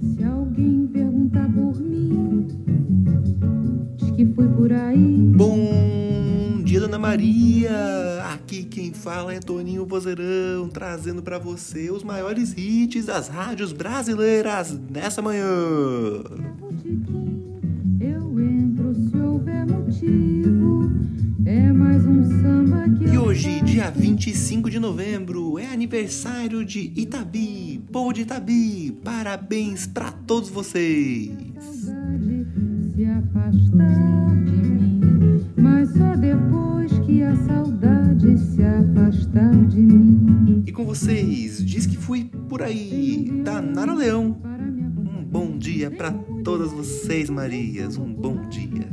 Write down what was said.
Se alguém perguntar por mim, diz que foi por aí. Bom dia, Dona Maria! Aqui quem fala é Toninho Vozeirão, trazendo pra você os maiores hits das rádios brasileiras nessa manhã. Eu entro se houver motivo. Dia 25 de novembro, é aniversário de Itabi, povo de Itabi. Parabéns pra todos vocês! se afastar de mim. Mas só depois que a saudade se afastar de mim. E com vocês, diz que fui por aí, da Nara Leão. Para Um bom dia pra todas vocês, Marias. Um bom dia.